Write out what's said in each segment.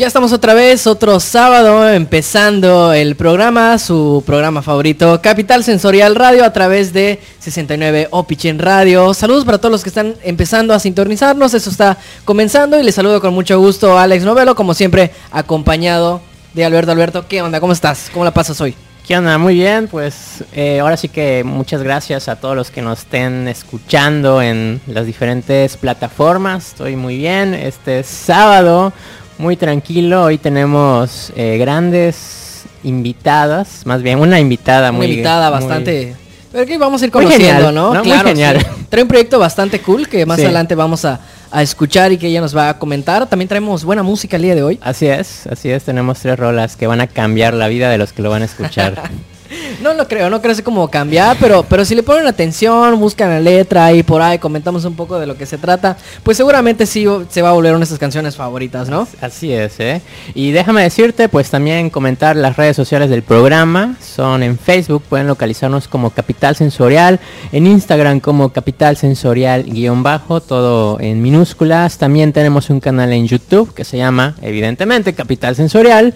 Ya estamos otra vez, otro sábado, empezando el programa, su programa favorito, Capital Sensorial Radio, a través de 69 Opichen Radio. Saludos para todos los que están empezando a sintonizarnos, eso está comenzando y les saludo con mucho gusto a Alex Novelo, como siempre, acompañado de Alberto. Alberto, ¿qué onda? ¿Cómo estás? ¿Cómo la pasas hoy? ¿Qué onda? Muy bien, pues eh, ahora sí que muchas gracias a todos los que nos estén escuchando en las diferentes plataformas. Estoy muy bien. Este sábado muy tranquilo. Hoy tenemos eh, grandes invitadas, más bien una invitada muy... invitada bastante... Pero que vamos a ir conociendo, ¿no? muy genial. Trae un proyecto bastante cool que más adelante vamos a, a, escuchar y que ella nos va a comentar. También traemos buena música el día de hoy. Así es, así es. Tenemos tres rolas que van a cambiar la vida de los que lo van a escuchar. No lo creo, no creo así como cambiar, pero, pero si le ponen atención, buscan la letra y por ahí comentamos un poco de lo que se trata, pues seguramente sí se va a volver una de esas canciones favoritas, ¿no? Así es, ¿eh? Y déjame decirte, pues también comentar las redes sociales del programa, son en Facebook, pueden localizarnos como Capital Sensorial, en Instagram como Capital Sensorial guion bajo, todo en minúsculas, también tenemos un canal en YouTube que se llama, evidentemente, Capital Sensorial,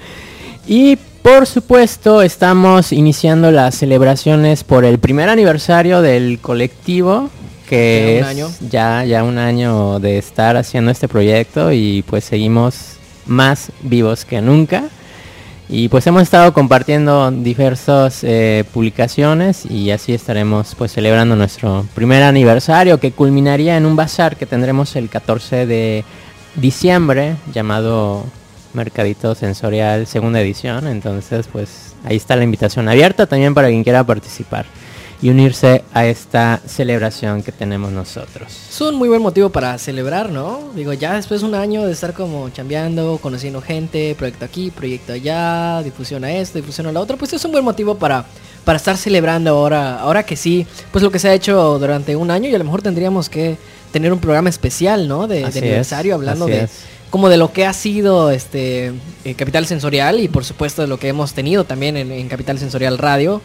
y por supuesto, estamos iniciando las celebraciones por el primer aniversario del colectivo, que es ya ya un año de estar haciendo este proyecto y pues seguimos más vivos que nunca. Y pues hemos estado compartiendo diversas eh, publicaciones y así estaremos pues celebrando nuestro primer aniversario que culminaría en un bazar que tendremos el 14 de diciembre llamado Mercadito Sensorial segunda edición. Entonces, pues ahí está la invitación abierta también para quien quiera participar y unirse a esta celebración que tenemos nosotros. Es un muy buen motivo para celebrar, ¿no? Digo, ya después de un año de estar como chambeando, conociendo gente, proyecto aquí, proyecto allá, difusión a esto, difusión a la otra, pues es un buen motivo para, para estar celebrando ahora, ahora que sí, pues lo que se ha hecho durante un año y a lo mejor tendríamos que tener un programa especial, ¿no? De, aniversario hablando de como de lo que ha sido este eh, Capital Sensorial y por supuesto de lo que hemos tenido también en, Capital Sensorial Radio.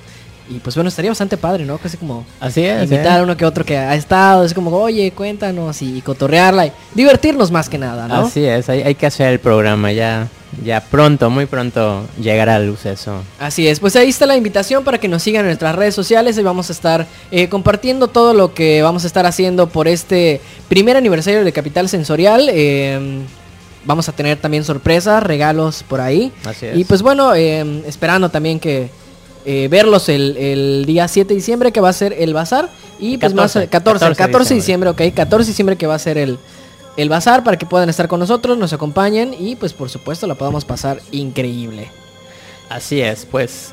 Y pues bueno, estaría bastante padre, ¿no? Casi como Así es, invitar a uno que otro que ha estado, es como, oye, cuéntanos y, cotorrearla y divertirnos más que nada, ¿no? Así es, hay, hay que hacer el programa ya. Ya pronto, muy pronto llegará a luz eso. Así es, pues ahí está la invitación para que nos sigan en nuestras redes sociales y vamos a estar eh, compartiendo todo lo que vamos a estar haciendo por este primer aniversario de Capital Sensorial. Eh, vamos a tener también sorpresas, regalos por ahí. Así es. Y pues bueno, eh, esperando también que eh, verlos el, día 7 de diciembre que va a ser el bazar. Y pues más 14, 14, de diciembre, ok, 14 de diciembre que va a ser el, el bazar para que puedan estar con nosotros, nos acompañen y pues por supuesto la podamos pasar increíble. Así es, pues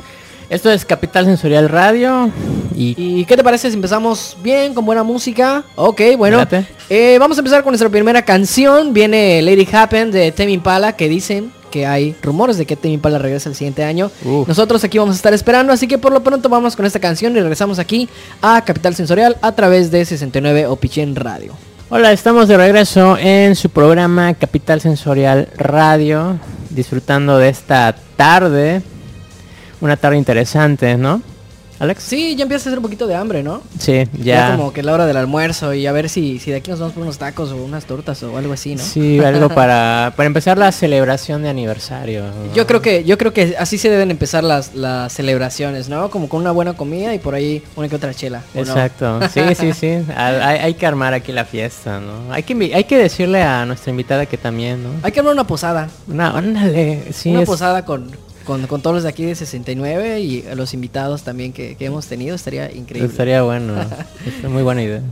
esto es Capital Sensorial Radio. ¿Y, qué te parece si empezamos bien, con buena música? Ok, bueno. Eh, vamos a empezar con nuestra primera canción. Viene Lady Happen de Temi Impala, que dicen que hay rumores de que Temi Impala regresa el siguiente año. Nosotros aquí vamos a estar esperando, así que por lo pronto vamos con esta canción y regresamos aquí a Capital Sensorial a través de 69 Opichen Radio. Hola, estamos de regreso en su programa Capital Sensorial Radio, disfrutando de esta tarde una tarde interesante, ¿no? Alex. Sí, ya empieza a hacer un poquito de hambre, ¿no? Sí, ya. ya como que la hora del almuerzo y a ver si, si de aquí nos vamos por unos tacos o unas tortas o algo así, ¿no? Sí, algo para, para empezar la celebración de aniversario. Yo creo que yo creo que así se deben empezar las, las celebraciones, ¿no? Como con una buena comida y por ahí una que otra chela. Exacto. Sí, sí, sí. hay, hay, que armar aquí la fiesta, ¿no? Hay que hay que decirle a nuestra invitada que también, ¿no? Hay que armar una posada. Una, ándale, sí. Una posada con con, con, todos los de aquí de 69 y los invitados también que, hemos tenido, estaría increíble. Estaría bueno, es muy buena idea.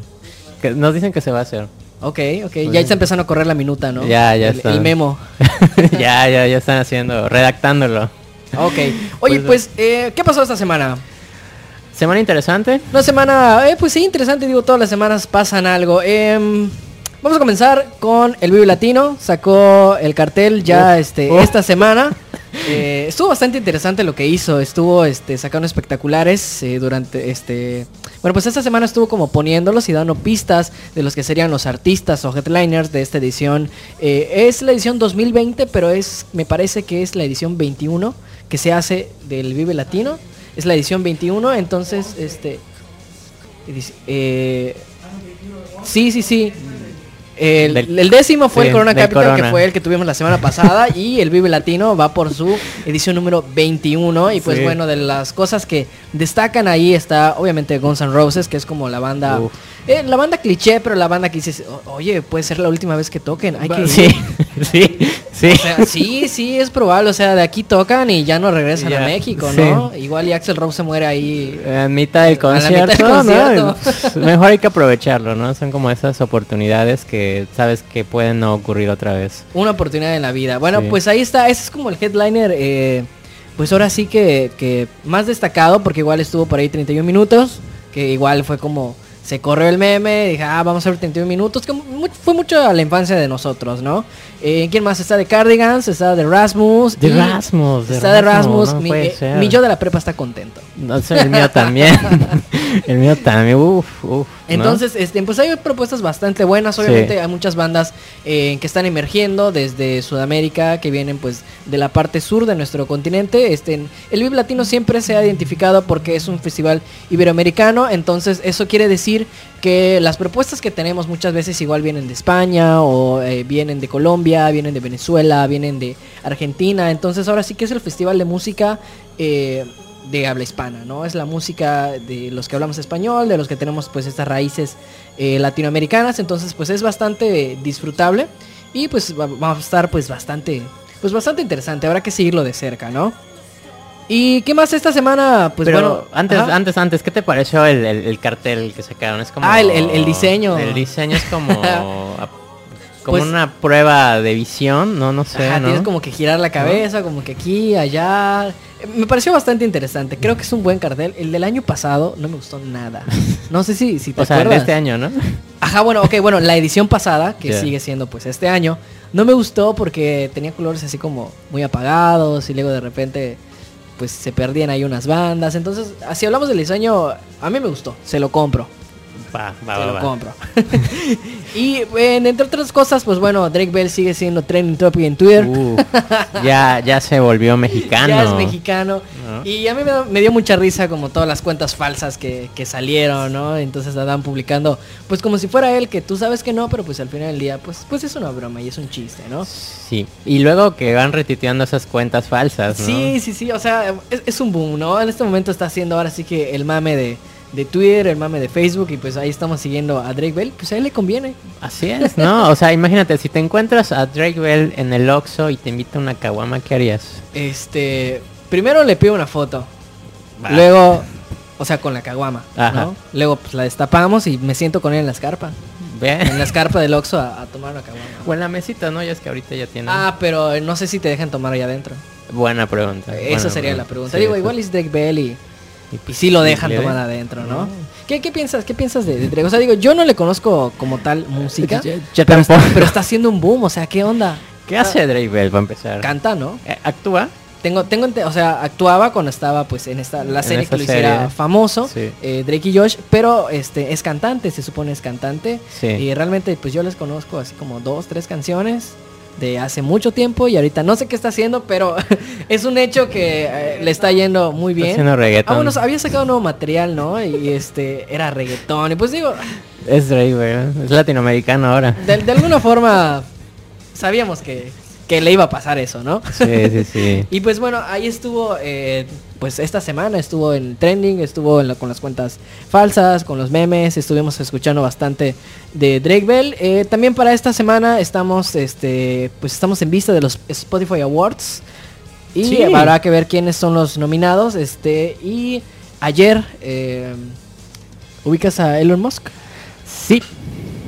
Que nos dicen que se va a hacer. Ok, ok, ya está empezando a correr la minuta, ¿no? Ya, ya el, memo. ya, ya, ya están haciendo, redactándolo. Ok. Oye, pues, pues eh, ¿qué pasó esta semana? Semana interesante. Una semana, eh, pues sí, interesante, digo, todas las semanas pasan algo. Eh, vamos a comenzar con el Vive Latino, sacó el cartel ya este, esta semana. Eh, estuvo bastante interesante lo que hizo. Estuvo este, sacando espectaculares eh, durante este. Bueno, pues esta semana estuvo como poniéndolos y dando pistas de los que serían los artistas o headliners de esta edición. Eh, es la edición 2020, pero es, me parece que es la edición 21 que se hace del Vive Latino. Es la edición 21, entonces, este. sí, sí, sí. El, Del- el décimo fue sí, el Corona Capital, que fue el que tuvimos la semana pasada. y el Vive Latino va por su edición número 21. Y pues Sí. bueno, de las cosas que destacan ahí está obviamente Guns N' Roses, que es como la banda... Eh, la banda cliché, pero la banda que dices, "O- oye, puede ser la última vez que toquen. Hay que ir". Sí, sí, sí. O sea, sí, sí, es probable. O sea, de aquí tocan y ya no regresan a México, sí. ¿no? Igual y Axel Rose se muere ahí. En mitad del mitad concierto, Mejor hay que aprovecharlo, ¿no? Son como esas oportunidades que sabes que pueden no ocurrir otra vez. Una oportunidad en la vida. Bueno, Sí. pues ahí está. Ese es como el headliner. eh, pues ahora sí que, que más destacado, porque igual estuvo por ahí 31 minutos. Que igual fue como. Se corrió el meme, dije, ah, vamos a ver 31 minutos. Que fue mucho a la infancia de nosotros, ¿no? Eh, ¿Quién más? Está de Cardigans, está de Rasmus. De Rasmus, de está de Rasmus, no mi, eh, mi yo de la prepa está contento. No sé, el mío también. el mío también, uff. ¿no? Entonces, este, pues hay propuestas bastante buenas. Obviamente hay muchas bandas eh, que están emergiendo desde Sudamérica, que vienen pues de la parte sur de nuestro continente. Este, el Vive Latino siempre se ha identificado porque es un festival iberoamericano. Entonces, eso quiere decir que las propuestas que tenemos muchas veces igual vienen de España o eh, vienen de Colombia, vienen de Venezuela, vienen de Argentina. Entonces, ahora sí que es el festival de música. eh, de habla hispana, ¿no? Es la música de los que hablamos español, de los que tenemos pues estas raíces eh, latinoamericanas, entonces pues es bastante disfrutable y pues va, a estar pues bastante, pues bastante interesante, habrá que seguirlo de cerca, ¿no? ¿Y qué más esta semana? Pues Pero bueno, antes, ajá. antes, antes, ¿qué te pareció el, el- el cartel que sacaron? Es como... Ah, el diseño. El diseño es como... como Pues- una prueba de visión, no, no sé, Ajá, ¿no? tienes como que girar la cabeza, como que aquí, allá. Eh, Me pareció bastante interesante. Creo que es un buen cartel. El del año pasado no me gustó nada. No sé si, si te O sea, el de acuerdas. este año, ¿no? Ajá, bueno, ok, bueno, la edición pasada, que sigue siendo pues este año, no me gustó porque tenía colores así como muy apagados y luego de repente pues se perdían ahí unas bandas. Entonces, si hablamos del diseño, a mí me gustó, se lo compro, Va, va, se va, lo compro. y entre otras cosas, pues bueno, Drake Bell sigue siendo trending topic en Twitter. Ya, ya se volvió mexicano. Ya es mexicano. ¿No? Y a mí me, dio mucha risa como todas las cuentas falsas que, que salieron, ¿no? Entonces andaban publicando, pues como si fuera él, que tú sabes que no, pero pues al final del día, pues, pues es una broma y es un chiste, ¿no? Sí. Y luego que van retuiteando esas cuentas falsas, ¿no? Sí, sí, sí, o sea, es, es un boom, ¿no? En este momento está haciendo ahora sí que el mame de, de Twitter, el mame de Facebook y pues ahí estamos siguiendo a Drake Bell, pues a él le conviene. Así es, ¿no? O sea, imagínate, si te encuentras a Drake Bell en el Oxxo y te invita a una caguama, ¿qué harías? Este, primero le pido una foto, luego, o sea, con la caguama. Luego pues la destapamos y me siento con él en la escarpa. En la escarpa del Oxxo a, a tomar una caguama. O en la mesita, ¿no? Ya es que ahorita ya tienen. Ah, pero no sé si te dejan tomar allá adentro. Buena pregunta. Esa buena sería la pregunta. Sí, Digo, igual es Drake Bell y, y y sí lo dejan le tomar den. adentro, ¿no? No. ¿Qué, qué piensas? ¿Qué piensas de, de Drake? O sea, digo, yo no le conozco como tal música. Yo- yo pero, está, tampoco. pero está haciendo un boom, o sea, ¿qué onda? ¿Qué hace Drake Bell para empezar? Canta, ¿no? Eh, ¿Actúa? Tengo, tengo, o sea, actuaba cuando estaba pues en esta la En serie que lo hiciera serie. famoso, Sí. eh, Drake y Josh, pero este es cantante, se supone es cantante. Sí. Y realmente pues yo les conozco así como dos, tres canciones de hace mucho tiempo y ahorita no sé qué está haciendo, pero es un hecho que eh, le está yendo muy Está bien. haciendo reggaetón. Ah, bueno, había sacado nuevo material, ¿no? Y este era reggaetón. Y pues digo, Es Drake. Es latinoamericano ahora. de, de alguna forma sabíamos que, que le iba a pasar eso, ¿no? Sí, sí, sí. Y pues bueno, ahí estuvo, eh, pues esta semana estuvo en trending, estuvo en la- con las cuentas falsas, con los memes, estuvimos escuchando bastante de Drake Bell. Eh, también para esta semana estamos, este, pues estamos en vista de los Spotify Awards y Sí. habrá que ver quiénes son los nominados. Este y ayer eh, ubicas a Elon Musk. Sí.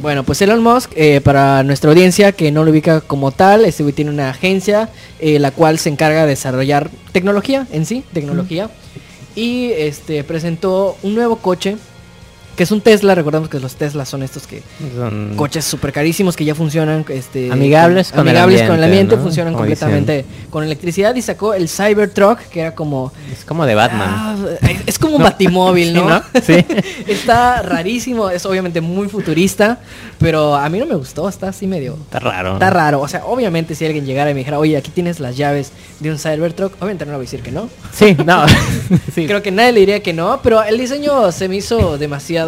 Bueno, pues Elon Musk, eh, para nuestra audiencia que no lo ubica como tal, este güey tiene una agencia eh, la cual se encarga de desarrollar tecnología en sí, tecnología. Y este presentó un nuevo coche, que es un Tesla, recordamos que los Teslas son estos que Son coches súper carísimos que ya funcionan este, Amigables con el amigables con el ambiente, ambiente, ¿no? funcionan Como completamente con electricidad y sacó el Cybertruck, que era como... Es como de Batman. Ah, es como un No. batimóvil, Sí, ¿no? ¿no? Sí. está rarísimo, es obviamente muy futurista, pero a mí no me gustó, está así medio... Está raro. Está raro, o sea, obviamente si alguien llegara y me dijera, oye, aquí tienes las llaves de un Cybertruck, obviamente no le voy a decir que no. Sí, no. sí. Creo que nadie le diría que no, pero el diseño se me hizo demasiado...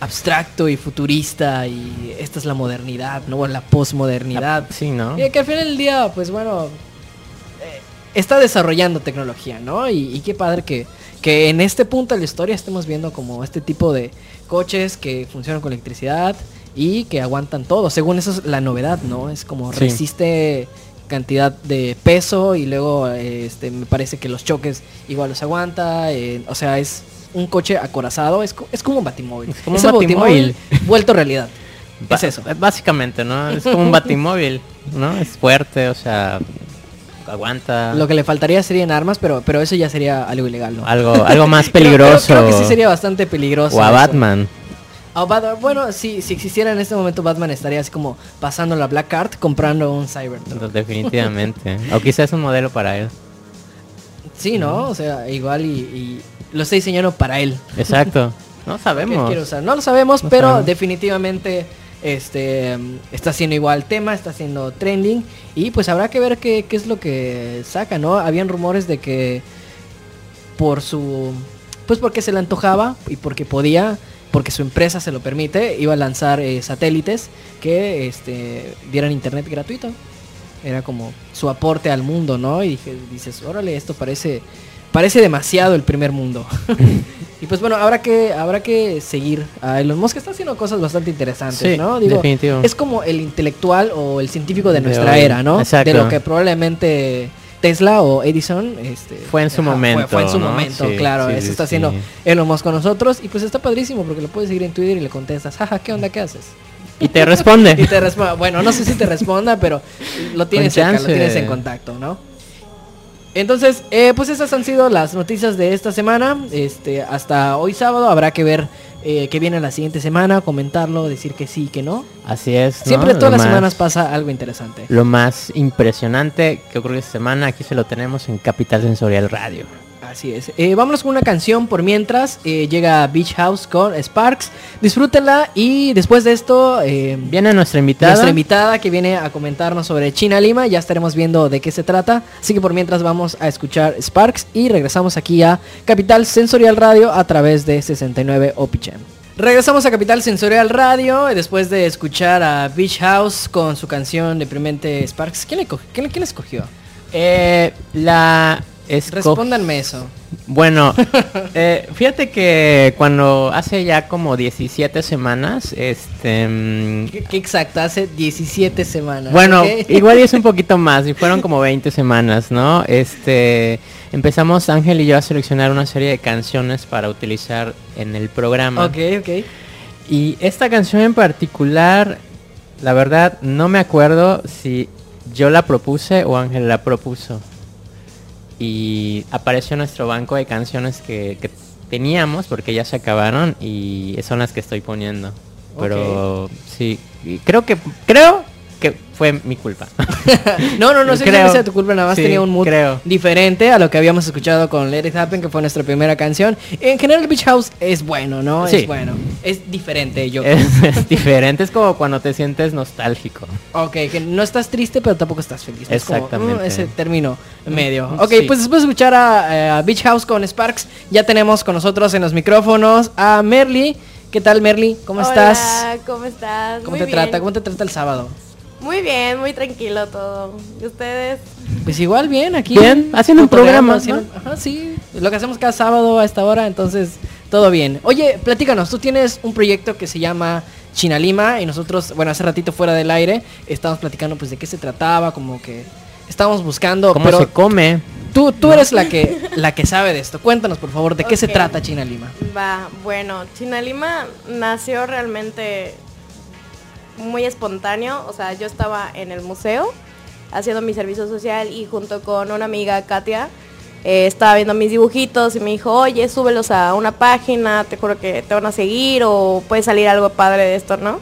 abstracto y futurista y esta es la modernidad, ¿no? O la posmodernidad. Sí, ¿no? Y que al final del día, pues bueno, eh, está desarrollando tecnología, ¿no? Y, y qué padre que, que en este punto de la historia estemos viendo como este tipo de coches que funcionan con electricidad y que aguantan todo. Según eso es la novedad, ¿no? Es como Sí. resiste cantidad de peso y luego eh, este me parece que los choques igual los aguanta. eh, o sea, es un coche acorazado, es, es como un batimóvil. Es como un el batimóvil. vuelto realidad. Ba- es eso. Básicamente, ¿no? Es como un batimóvil, ¿no? Es fuerte, o sea, aguanta. Lo que le faltaría serían armas, pero, pero eso ya sería algo ilegal, ¿no? Algo, algo más Creo- creo- peligroso. Creo, que sí sería bastante peligroso. o a eso. Batman. A Bat- bueno, sí, si existiera en este momento Batman estaría así como pasando la Black Card comprando un Cybertruck. Definitivamente. o quizás es un modelo para él. Sí, ¿no? O sea, igual y, y lo está diseñando para él. Exacto. No sabemos. usar. No lo sabemos, No pero sabemos. definitivamente este está haciendo igual tema, está haciendo trending y pues habrá que ver qué, qué es lo que saca, ¿no? Habían rumores de que por su pues porque se le antojaba y porque podía, porque su empresa se lo permite, iba a lanzar eh, satélites que este dieran internet gratuito. Era como su aporte al mundo, ¿no? Y dije, dices, órale, esto parece parece demasiado el primer mundo. y pues bueno, habrá que habrá que seguir a Elon Musk, está haciendo cosas bastante interesantes, Sí, ¿no? Digo, definitivo. es como el intelectual o el científico de nuestra era, ¿no? Exacto. De lo que probablemente Tesla o Edison este, Fue en su momento, Fue, fue en su ¿no? momento, Sí, claro. sí, eso está sí. haciendo Elon Musk con nosotros y pues está padrísimo porque lo puedes seguir en Twitter y le contestas, jaja, ¿qué onda? ¿Qué haces? Y te responde. Y te responde, bueno, no sé si te responda, pero lo tienes Con cerca, lo chance. tienes en contacto, ¿no? Entonces, eh, pues esas han sido las noticias de esta semana. Este, hasta hoy sábado habrá que ver eh, qué viene la siguiente semana, comentarlo, decir que sí, que no. Así es. ¿no? Siempre Lo todas las más- semanas pasa algo interesante. Lo más impresionante que ocurrió esta semana, aquí se lo tenemos en Capital Sensorial Radio. Así es. Eh, vámonos con una canción por mientras. eh, llega Beach House con Sparks. Disfrútenla y después de esto... eh, Viene nuestra invitada. Nuestra invitada que viene a comentarnos sobre China Lima, ya estaremos viendo de qué se trata. Así que por mientras vamos a escuchar Sparks y regresamos aquí a Capital Sensorial Radio a través de 69 Opichem. Regresamos a Capital Sensorial Radio eh, después de escuchar a Beach House con su canción deprimente Sparks. ¿Quién le, quién quién escogió? Eh, la esco- Respóndanme eso. Bueno, eh, fíjate que cuando hace ya como 17 semanas, este... mm, ¿Qué, qué exacto? Hace 17 semanas. Bueno, igual y es un poquito más, y fueron como 20 semanas, ¿no? Este, empezamos Ángel y yo a seleccionar una serie de canciones para utilizar en el programa. Ok, ok. Y esta canción en particular, la verdad, no me acuerdo si yo la propuse o Ángel la propuso. Y apareció nuestro banco de canciones que, que teníamos, porque ya se acabaron, y son las que estoy poniendo. Pero sí, creo que creo que fue mi culpa. No, no, no sé Creo. si sea tu culpa, nada más Sí, tenía un mood creo. diferente a lo que habíamos escuchado con Let It Happen, que fue nuestra primera canción. En general, Beach House es bueno, ¿no? Sí. Es bueno. Es diferente, yo. es, es diferente, es como cuando te sientes nostálgico. Ok, que no estás triste, pero tampoco estás feliz. ¿no? Es como, Exactamente. mm, ese término medio. Mm, Ok, sí. pues después de escuchar a, eh, a Beach House con Sparks, ya tenemos con nosotros en los micrófonos a Merly. ¿Qué tal, Merly? ¿Cómo estás? Hola, ¿cómo estás? ¿Cómo Muy te bien. trata? ¿Cómo te trata el sábado? Muy bien, muy tranquilo todo. ¿Y ustedes? Pues igual bien, aquí. Bien, haciendo un programa, haciendo- Ajá, sí. Lo que hacemos cada sábado a esta hora, entonces todo bien. Oye, platícanos, tú tienes un proyecto que se llama China Lima y nosotros, bueno, hace ratito fuera del aire, estábamos platicando pues de qué se trataba, como que estábamos buscando, ¿Cómo pero se come? tú, tú eres la que, la que sabe de esto. Cuéntanos, por favor, de qué se trata China Lima. Va, bueno, China Lima nació realmente muy espontáneo. O sea, yo estaba en el museo haciendo mi servicio social y junto con una amiga, Katia, eh, estaba viendo mis dibujitos y me dijo, oye, súbelos a una página, te juro que te van a seguir o puede salir algo padre de esto, ¿no?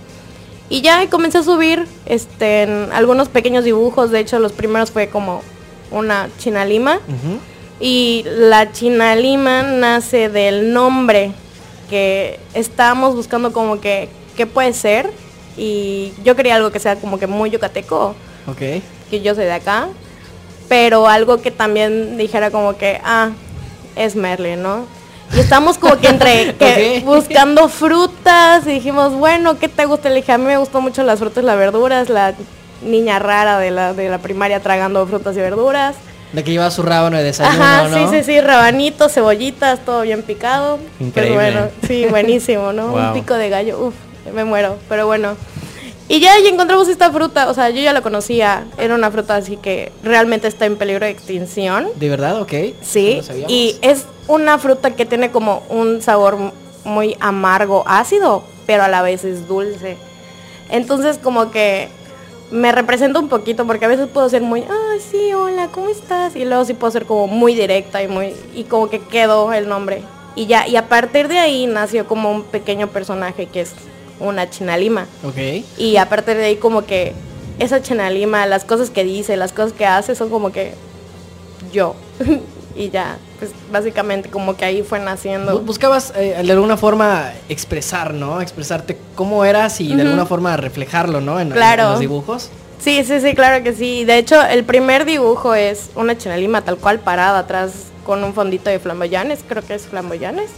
Y ya comencé a subir este, en algunos pequeños dibujos, de hecho los primeros fue como una China Lima. Y la China Lima nace del nombre que estábamos buscando como que qué puede ser y yo quería algo que sea como que muy yucateco, Ok. que yo soy de acá, pero algo que también dijera como que ah, es Merlin, ¿no? Y estamos como que entre que buscando frutas y dijimos, bueno, ¿qué te gusta? Le dije, a mí me gustan mucho las frutas y las verduras, la niña rara de la, de la primaria tragando frutas y verduras. De que lleva su rábano de desayuno, Ajá, ¿no? sí, sí, sí, rabanitos, cebollitas, todo bien picado. Increíble. Pues bueno, sí, buenísimo, ¿no? Un pico de gallo, uff, me muero, pero bueno. Y ya, encontramos esta fruta, o sea, yo ya la conocía, era una fruta así que realmente está en peligro de extinción. ¿De verdad? Ok. Sí, No y es una fruta que tiene como un sabor muy amargo, ácido, pero a la vez es dulce. Entonces como que me representa un poquito porque a veces puedo ser muy, ah, sí, hola, ¿cómo estás? Y luego sí puedo ser como muy directa y muy y como que quedó el nombre. Y ya, y a partir de ahí nació como un pequeño personaje que es una chinalima. Ok. Y a partir de ahí como que esa Chenalima, las cosas que dice, las cosas que hace son como que yo. y ya, pues básicamente como que ahí fue naciendo. Buscabas eh, de alguna forma expresar, ¿no? Expresarte cómo eras y de alguna forma reflejarlo, ¿no? En, en los dibujos. Sí, sí, sí, claro que sí. De hecho, el primer dibujo es una Chenalima tal cual parada atrás con un fondito de flamboyanes, creo que es flamboyanes.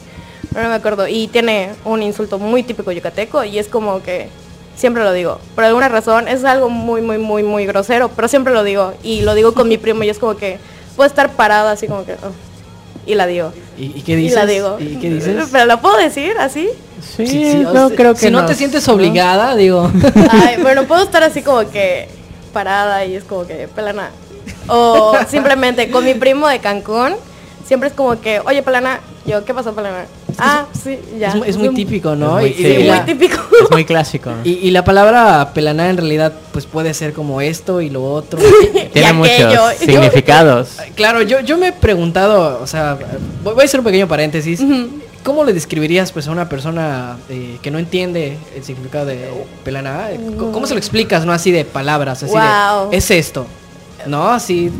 No me acuerdo. Y tiene un insulto muy típico yucateco y es como que siempre lo digo. Por alguna razón es algo muy, muy, muy, muy grosero, pero siempre lo digo. Y lo digo con mi primo y es como que puedo estar parada así como que... "Oh", y la digo. ¿Y, y qué Y dices? la digo. ¿Y qué dices? Pero la puedo decir así. Sí, Sí, sí, no sea, creo que Si no, te sientes ¿no? obligada, digo. Ay, bueno, puedo estar así como que parada y es como que pelana. O simplemente con mi primo de Cancún, siempre es como que, oye, pelana, yo, ¿qué pasó, pelana? Ah, sí, ya. es, mu- es muy típico, ¿no? Es muy- Sí, y, Sí, la, muy típico. Es muy clásico. y- y la palabra pelaná en realidad pues puede ser como esto y lo otro. Tiene muchos significados. Claro, yo, yo me he preguntado, o sea, voy voy a hacer un pequeño paréntesis. ¿Cómo le describirías pues a una persona eh, que no entiende el significado de pelaná? ¿Cómo, cómo se lo explicas, no así de palabras, así Wow. de es esto? ¿No? Así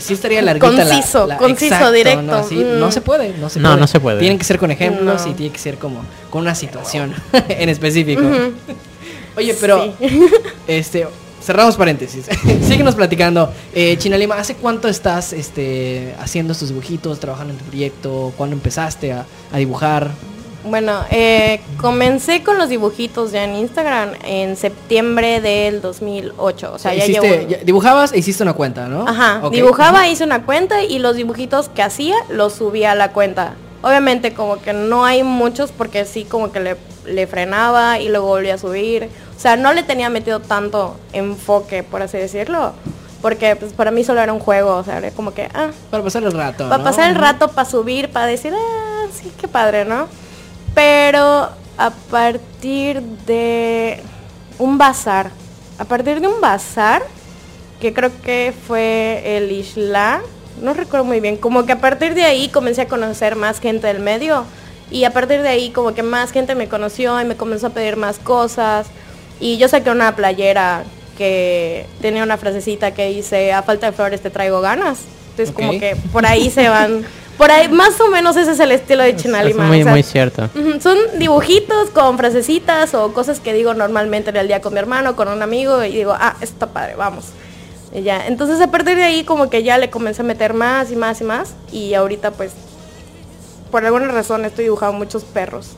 sí estaría larguita Conciso, la- conciso, directo. No, Así, Mm. no se puede, no se No, puede. no se puede. Tienen que ser con ejemplos No. y tiene que ser como con una situación en específico. Oye, pero Sí. este cerramos paréntesis. Síguenos platicando. Eh, Chinalima, ¿hace cuánto estás este, haciendo estos dibujitos, trabajando en tu proyecto? ¿Cuándo empezaste a, a dibujar? Bueno, eh, comencé con los dibujitos ya en Instagram en septiembre del 2008. O sea, ya Hiciste- llevo... ya- dibujabas e hiciste una cuenta, ¿no? Ajá, dibujaba, hice una cuenta y los dibujitos que hacía los subía a la cuenta. Obviamente como que no hay muchos porque sí como que le, le frenaba y luego volvía a subir. O sea, no le tenía metido tanto enfoque, por así decirlo. Porque pues, para mí solo era un juego, o sea, era como que, ah, Para pasar el rato. para ¿no? pasar el rato, para subir, para decir, ah, sí, qué padre, ¿no? Pero a partir de un bazar, a partir de un bazar, que creo que fue el Isla, no recuerdo muy bien, como que a partir de ahí comencé a conocer más gente del medio. Y a partir de ahí como que más gente me conoció y me comenzó a pedir más cosas. Y yo saqué una playera que tenía una frasecita que dice, a falta de flores te traigo ganas. Entonces como que por ahí se van, por ahí más o menos ese es el estilo de Es Chinalima. muy, o sea, muy cierto. Son dibujitos con frasecitas o cosas que digo normalmente en el día con mi hermano, con un amigo y digo, ah, esto está padre, vamos. Y ya, entonces a partir de ahí como que ya le comencé a meter más y más y más y ahorita pues por alguna razón estoy dibujando muchos perros,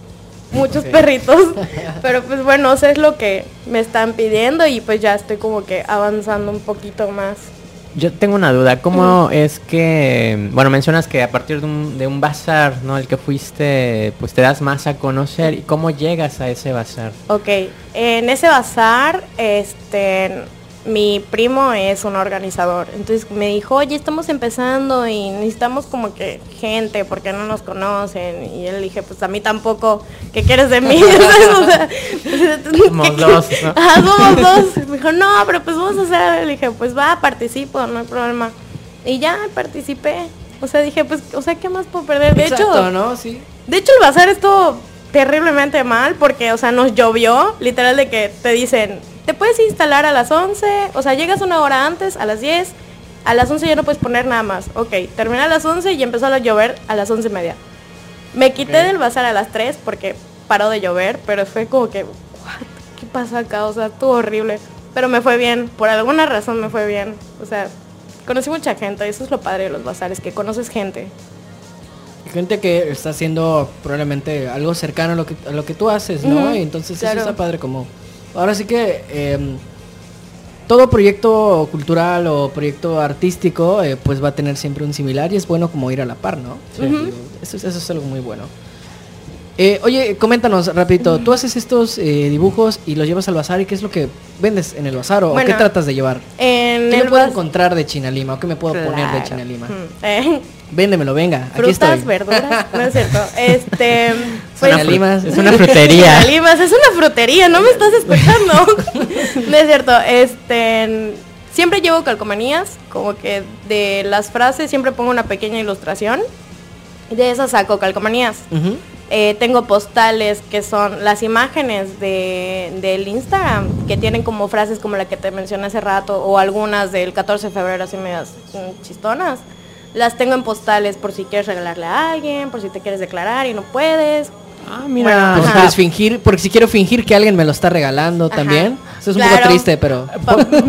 muchos perritos, pero pues bueno, eso es lo que me están pidiendo y pues ya estoy como que avanzando un poquito más. Yo tengo una duda, ¿cómo es que, bueno, mencionas que a partir de un, de un bazar, ¿no? El que fuiste, pues te das más a conocer, ¿y cómo llegas a ese bazar? Ok, en ese bazar, este, mi primo es un organizador. Entonces me dijo, oye, estamos empezando y necesitamos como que gente porque no nos conocen. Y él dije, pues a mí tampoco, ¿qué quieres de mí? O sea, Somos ¿qué- dos, ¿no? Ajá, somos dos. Me dijo, no, pero pues vamos a hacer. Le dije, pues va, participo, no hay problema. Y ya participé. O sea, dije, pues, o sea, ¿qué más puedo perder? De Exacto, hecho, ¿no? Sí. de hecho, el bazar estuvo terriblemente mal porque, o sea, nos llovió, literal de que te dicen, te puedes instalar a las 11, o sea, llegas una hora antes, a las 10, a las 11 ya no puedes poner nada más. Ok, terminé a las 11 y empezó a llover a las 11 y media. Me quité del bazar a las 3 porque paró de llover, pero fue como que, "What? ¿qué pasa acá? O sea, estuvo horrible. Pero me fue bien, por alguna razón me fue bien. O sea, conocí mucha gente, eso es lo padre de los bazares, que conoces gente. Gente que está haciendo probablemente algo cercano a lo que, a lo que tú haces, ¿no? Y entonces claro. eso está padre como... Ahora sí que em, todo proyecto cultural o proyecto artístico eh, pues va a tener siempre un similar y es bueno como ir a la par, ¿no? Eso, es- eso es algo muy bueno. Eh, oye, coméntanos rapidito, tú haces estos eh, dibujos y los llevas al bazar y qué es lo que vendes en el bazar o, o qué Bueno, tratas de llevar? En ¿Qué me puedo encontrar de Chinalima o qué me puedo poner de Claro. Chinalima? Véndemelo, venga, aquí frutas, estoy. verduras, no es cierto. Este, pues, Una limas. Es una frutería. Limas, es una frutería, no me estás escuchando. no es cierto, este siempre llevo calcomanías, como que de las frases siempre pongo una pequeña ilustración. y De esas saco calcomanías. Eh, tengo postales que son las imágenes de, del Instagram, que tienen como frases como la que te mencioné hace rato, o algunas del 14 de febrero así medias mm, chistonas. Las tengo en postales por si quieres regalarle a alguien, por si te quieres declarar y no puedes. Ah, Bueno, mira. pues Ajá. puedes fingir, porque si quiero fingir que alguien me lo está regalando Ajá. también. Eso es un Claro. poco triste, pero...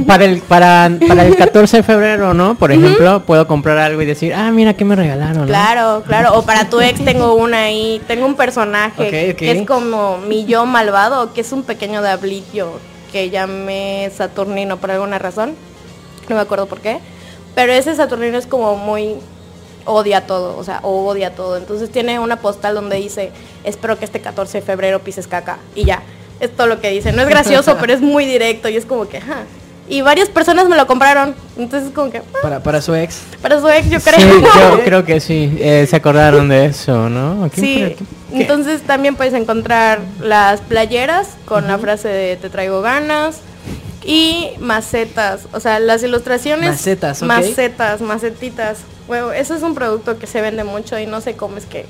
para el para, para el 14 de febrero, ¿no? Por ejemplo, puedo comprar algo y decir, "Ah, mira qué me regalaron", ¿no? Claro, claro. O para tu ex tengo una ahí. Tengo un personaje Ok, ok. que es como mi yo malvado, que es un pequeño diablillo que llamé Saturnino por alguna razón. No me acuerdo por qué. Pero ese Saturnino es como muy odia todo, o sea, odia todo. Entonces tiene una postal donde dice, espero que este 14 de febrero pises caca. Y ya, es todo lo que dice. No es gracioso, pero es muy directo y es como que, ajá. Y varias personas me lo compraron. Entonces como que, ah, Para, para su ex. para su ex yo Sí, creo. yo creo que sí. eh, se acordaron de eso, ¿no? ¿Quién Sí, entonces también puedes encontrar las playeras con la frase de te traigo ganas y macetas, o sea, las ilustraciones. Macetas, ok. Macetas, macetitas. Bueno, eso es un producto que se vende mucho y no sé cómo es que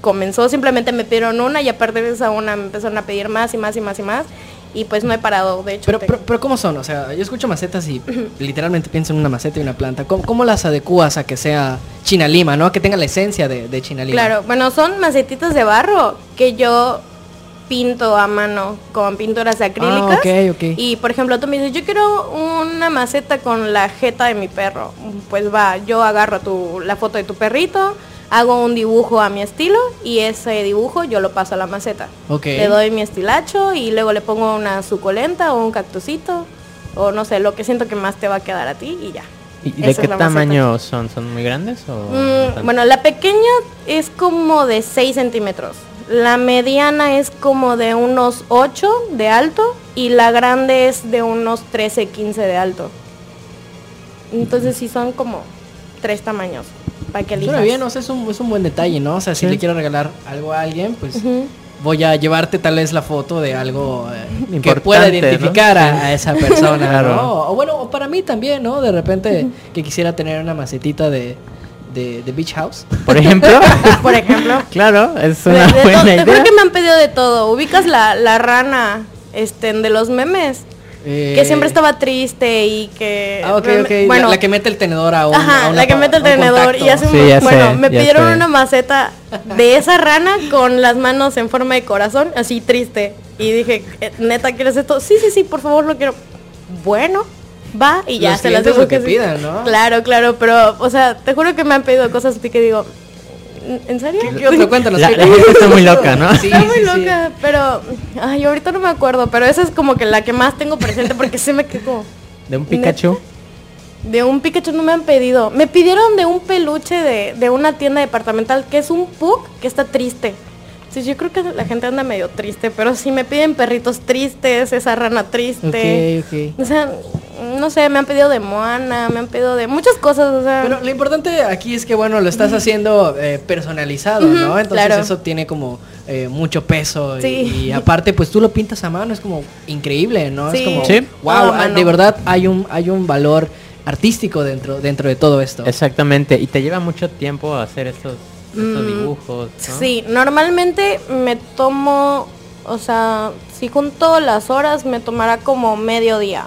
comenzó, simplemente me pidieron una y a partir de esa una me empezaron a pedir más y más y más y más y pues no he parado, de hecho. Pero, pero, pero ¿cómo son? O sea, yo escucho macetas y literalmente pienso en una maceta y una planta. ¿Cómo, cómo las adecuas a que sea Chinalima, no? A que tenga la esencia de, de Chinalima. Claro, bueno, son macetitas de barro que yo pinto a mano con pinturas acrílicas. Ah, ok, ok. Y por ejemplo, tú me dices, yo quiero una maceta con la jeta de mi perro. Pues va, yo agarro tu, la foto de tu perrito, hago un dibujo a mi estilo y ese dibujo yo lo paso a la maceta. Ok. Le doy mi estilacho y luego le pongo una suculenta o un cactusito o no sé, lo que siento que más te va a quedar a ti y ya. ¿Y de qué maceta. tamaño son? ¿Son muy grandes o...? Mm, bueno, la pequeña es como de 6 centímetros. La mediana es como de unos 8 de alto y la grande es de unos 13, 15 de alto. Entonces sí son como tres tamaños para que elijas. Suena bien, o sea, es un, es un buen detalle, ¿no? O sea, si Sí. le quiero regalar algo a alguien, pues voy a llevarte tal vez la foto de algo eh, que pueda ¿no? identificar a, esa persona, Claro. ¿no? O bueno, o para mí también, ¿no? De repente que quisiera tener una macetita de, de, de Beach House. Por ejemplo. Por ejemplo. claro, es una de buena idea. que me han pedido de todo. Ubicas la, la rana este, de los memes. Que Eh, siempre estaba triste y que... Ah, ok, ok. Bueno, la, la que mete el tenedor a un Ajá, a una la que mete el tenedor y hace un... Sí, ya bueno, sé, me ya pidieron sé. una maceta de esa rana con las manos en forma de corazón, así triste. Y dije, "Eh, neta, ¿quieres esto? Sí, sí, sí, por favor, lo quiero. Bueno, va y ya Los se las dejo lo que pidan, ¿no? Claro, claro, pero, o sea, te juro que me han pedido cosas así que digo, "¿En- ¿en serio? ¿Qué, qué otro? Cuéntanos. La, ¿qué- la gente está muy loca, ¿no? Sí, Está muy sí, sí. loca, pero, ay, ahorita no me acuerdo, pero esa es como que la que más tengo presente porque se me quedó. De un Pikachu. De un Pikachu no me han pedido. Me pidieron de un peluche de, de una tienda departamental que es un Pug que está triste. Sí, yo creo que la gente anda medio triste, pero sí me piden perritos tristes, esa rana triste. Ok, ok. O sea, no sé, me han pedido de Moana, me han pedido de muchas cosas, o sea. Pero lo importante aquí es que, bueno, lo estás haciendo eh, personalizado, ¿no? Entonces claro. eso tiene como eh, mucho peso. y- Sí. Y, aparte, pues tú lo pintas a mano, es como increíble, ¿no? Es como, Sí. wow, ah, de verdad hay un, hay un valor artístico dentro, dentro de todo esto. Exactamente. Y te lleva mucho tiempo hacer estos, estos Mm, dibujos, ¿no? Sí, normalmente me tomo, o sea, si junto las horas me tomará como medio día.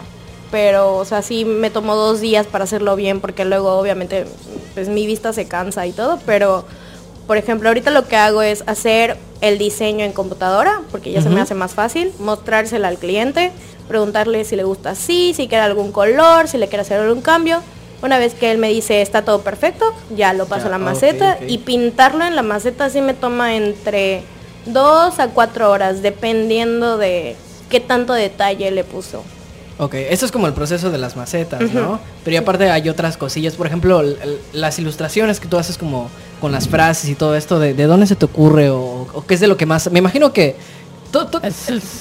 Pero, o sea, sí me tomo dos días para hacerlo bien porque luego obviamente pues mi vista se cansa y todo, pero por ejemplo, ahorita lo que hago es hacer el diseño en computadora, porque ya se me hace más fácil, mostrársela al cliente, preguntarle si le gusta así, si quiere algún color, si le quiere hacer algún cambio. Una vez que él me dice está todo perfecto, ya lo paso Ya, a la maceta y pintarlo en la maceta sí me toma entre dos a cuatro horas, dependiendo de qué tanto detalle le puso. Ok, eso es como el proceso de las macetas, ¿no? Pero y aparte hay otras cosillas, por ejemplo, las ilustraciones que tú haces como con las frases y todo esto, ¿de, de dónde se te ocurre o, o qué es de lo que más... Me imagino que... to-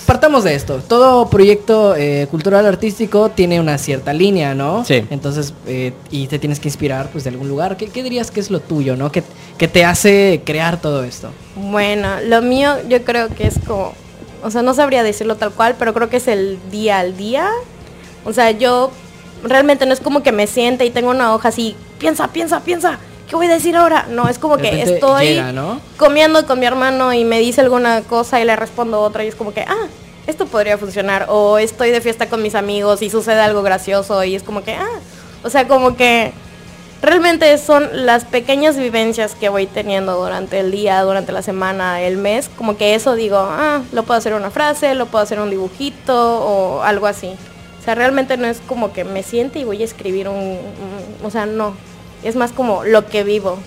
partamos de esto, todo proyecto eh, cultural artístico tiene una cierta línea, ¿no? Sí. Entonces, eh, y te tienes que inspirar pues de algún lugar. ¿Qué, qué dirías que es lo tuyo, ¿no? ¿Qué, qué te hace crear todo esto? Bueno, lo mío yo creo que es como, o sea, no sabría decirlo tal cual, pero creo que es el día al día. O sea, yo realmente no es como que me siente y tengo una hoja así, piensa, piensa, piensa, ¿qué voy a decir ahora? No, es como que estoy llega, ¿no? comiendo con mi hermano y me dice alguna cosa y le respondo otra y es como que, ah, esto podría funcionar. O estoy de fiesta con mis amigos y sucede algo gracioso y es como que, ah, o sea, como que realmente son las pequeñas vivencias que voy teniendo durante el día, durante la semana, el mes, como que eso digo, ah, lo puedo hacer una frase, lo puedo hacer un dibujito o algo así. O sea, realmente no es como que me siente y voy a escribir un, un- o sea, no, es más como lo que vivo.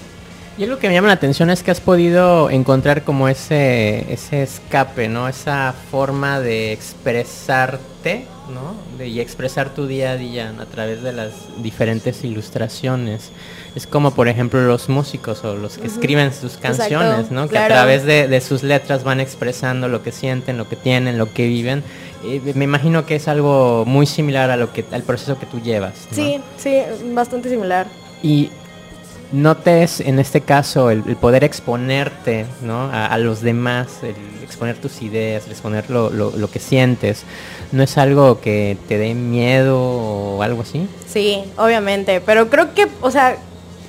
Y algo que me llama la atención es que has podido encontrar como ese, ese escape, ¿no? Esa forma de expresarte, ¿no? De, y expresar tu día a día a través de las diferentes ilustraciones. Es como, por ejemplo, los músicos o los que escriben sus Exacto, canciones, ¿no? Que a través de, de sus letras van expresando lo que sienten, lo que tienen, lo que viven. Eh, me imagino que es algo muy similar a lo que al proceso que tú llevas. ¿no? Sí, sí, bastante similar. y notes en este caso el, el poder exponerte ¿no? a, a los demás, el exponer tus ideas, exponer lo, lo- lo que sientes, ¿no es algo que te dé miedo o algo así? Sí, obviamente, pero creo que, o sea,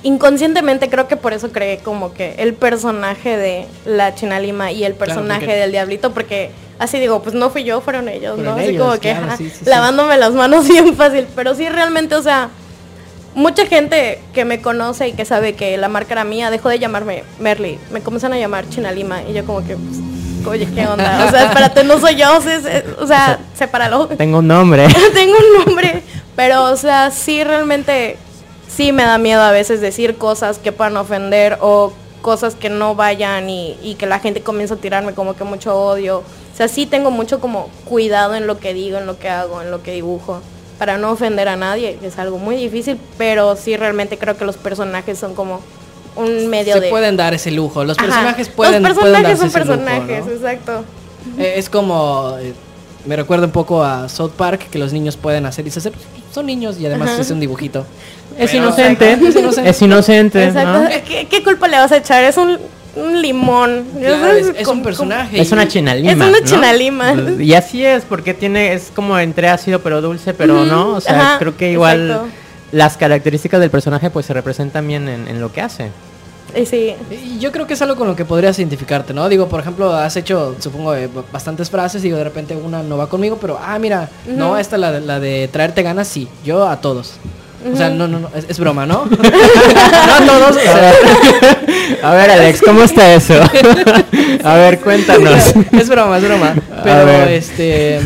inconscientemente creo que por eso creé como que el personaje de la China Lima y el Claro, personaje porque- del Diablito, porque así digo, pues no fui yo, fueron ellos, Fueron ¿no? Así ellos, como que claro, ajá, sí, sí, sí. lavándome las manos bien fácil, pero sí realmente, o sea, mucha gente que me conoce y que sabe que la marca era mía dejó de llamarme Merly, me comenzaron a llamar China Lima y yo como que, pues, oye, ¿qué onda? O sea, espérate, no soy yo, o sea, o sea sepáralo. Tengo un nombre. tengo un nombre, pero o sea, sí realmente sí me da miedo a veces decir cosas que puedan ofender o cosas que no vayan y, y que la gente comienza a tirarme como que mucho odio. O sea, sí tengo mucho como cuidado en lo que digo, en lo que hago, en lo que dibujo, para no ofender a nadie, que es algo muy difícil, pero sí realmente creo que los personajes son como un medio Se de... pueden dar ese lujo. Los Ajá. personajes pueden Los personajes son ese lujo, personajes, ¿no? exacto. Eh, Es como, eh, me recuerda un poco a South Park, que los niños pueden hacer y se hacer, son niños y además Ajá. es un dibujito. Es Pero- inocente. Es inocente. Es inocente. Exacto. ¿no? ¿Qué, qué culpa le vas a echar? Es un, un limón. Es, un personaje. Es una chinalima. Es una ¿no? chinalima. Y así es, porque tiene, es como entre ácido pero dulce, pero no. O sea, ajá, creo que igual exacto. Las características del personaje pues se representan bien en, en lo que hace. Y sí. Yo creo que es algo con lo que podrías identificarte, ¿no? Digo, por ejemplo, has hecho, supongo, eh, bastantes frases y digo, de repente una no va conmigo, pero, ah, mira, no, esta la, de- la de traerte ganas, sí, yo a todos. O sea, no, no, no, es, es broma, ¿no? no a todos, o sea, A ver, Alex, ¿cómo está eso? A ver, cuéntanos. es broma, es broma. Pero este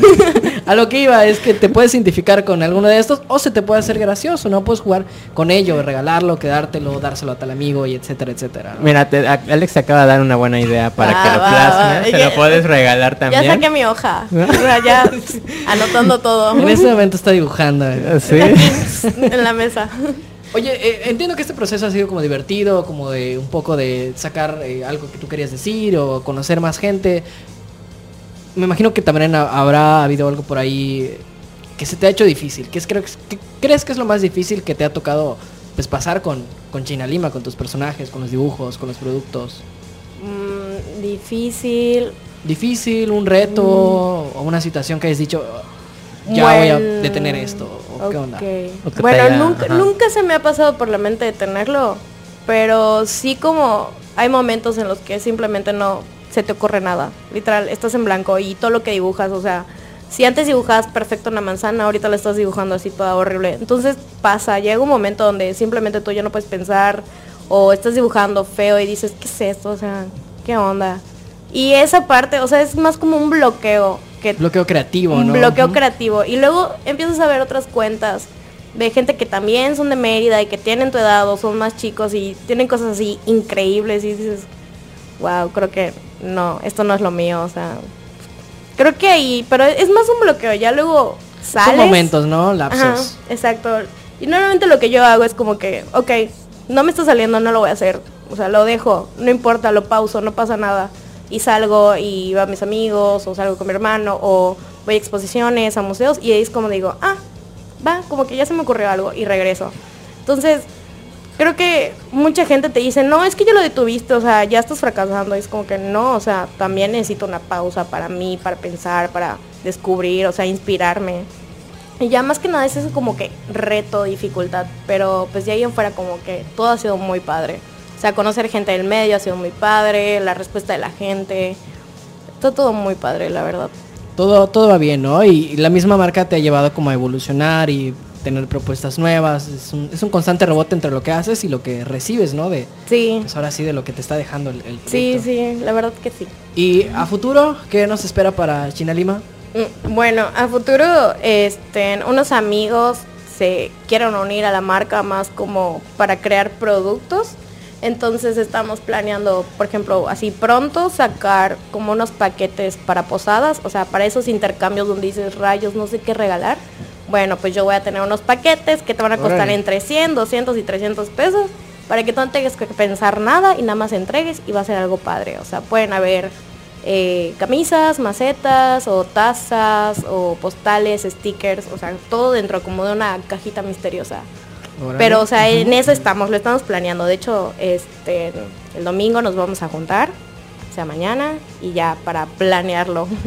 a lo que iba es que te puedes identificar con alguno de estos o se te puede hacer gracioso, ¿no? Puedes jugar con ello, regalarlo, quedártelo, dárselo a tal amigo y etcétera, etcétera. ¿no? Mira, te- Alex te acaba de dar una buena idea para Va, que lo plasmes. Se lo puedes regalar también. Ya saqué mi hoja. Ya anotando todo. En este momento está dibujando. eh. Sí. en la mesa. Oye, eh, entiendo que este proceso ha sido como divertido, como de un poco de sacar eh, algo que tú querías decir o conocer más gente. Me imagino que también ha- habrá habido algo por ahí que se te ha hecho difícil. ¿Qué, es, creo, que- qué crees que es lo más difícil que te ha tocado pues, pasar con, con China Lima, con tus personajes, con los dibujos, con los productos? Mm, difícil. ¿Difícil, un reto o una situación que hayas dicho, ya voy a detener esto? ¿O qué onda? O que Bueno, haya- nunca, ajá. nunca se me ha pasado por la mente detenerlo, pero sí como hay momentos en los que simplemente no se te ocurre nada. Literal, estás en blanco y todo lo que dibujas, o sea, si antes dibujabas perfecto una manzana, ahorita la estás dibujando así toda horrible. Entonces pasa, llega un momento donde simplemente tú ya no puedes pensar o estás dibujando feo y dices, ¿qué es esto? O sea, ¿qué onda? Y esa parte, o sea, es más como un bloqueo que Bloqueo creativo, un ¿no? bloqueo creativo. Y luego empiezas a ver otras cuentas de gente que también son de Mérida y que tienen tu edad o son más chicos y tienen cosas así increíbles y dices, wow, creo que no, esto no es lo mío, o sea, creo que ahí, pero es más un bloqueo, ya luego sales. Son momentos, ¿no? Ajá, Lapsos. exacto. Y normalmente lo que yo hago es como que, ok, no me está saliendo, no lo voy a hacer. O sea, lo dejo, no importa, lo pauso, no pasa nada. Y salgo y veo a mis amigos, o salgo con mi hermano, o voy a exposiciones, a museos, y ahí es como digo, ah, va, como que ya se me ocurrió algo, y regreso. Entonces, creo que mucha gente te dice, no, es que ya lo detuviste, o sea, ya estás fracasando. Es como que no, o sea, también necesito una pausa para mí, para pensar, para descubrir, o sea, inspirarme. Y ya más que nada es eso como que reto, dificultad, pero pues de ahí en fuera como que todo ha sido muy padre. O sea, conocer gente del medio ha sido muy padre, la respuesta de la gente, todo, todo muy padre, la verdad. Todo, todo va bien, ¿no? Y la misma marca te ha llevado como a evolucionar y tener propuestas nuevas. Es un, es un constante rebote entre lo que haces y lo que recibes, ¿no? De, Sí, pues ahora sí, de lo que te está dejando el, el sí, sí, la verdad que sí. Y a futuro, ¿qué nos espera para China Lima? Mm, Bueno, a futuro, este, unos amigos se quieren unir a la marca más como para crear productos. Entonces estamos planeando, por ejemplo, así pronto sacar como unos paquetes para posadas, o sea, para esos intercambios donde dices rayos, no sé qué regalar. Bueno, pues yo voy a tener unos paquetes que te van a costar Órale. entre 100, 200 y 300 pesos para que tú no tengas que pensar nada y nada más entregues y va a ser algo padre. O sea, pueden haber eh, camisas, macetas o tazas o postales, stickers, o sea, todo dentro como de una cajita misteriosa. Órale. Pero, o sea, en eso estamos, lo estamos planeando. De hecho, este, el domingo nos vamos a juntar, o sea, mañana, y ya para planearlo.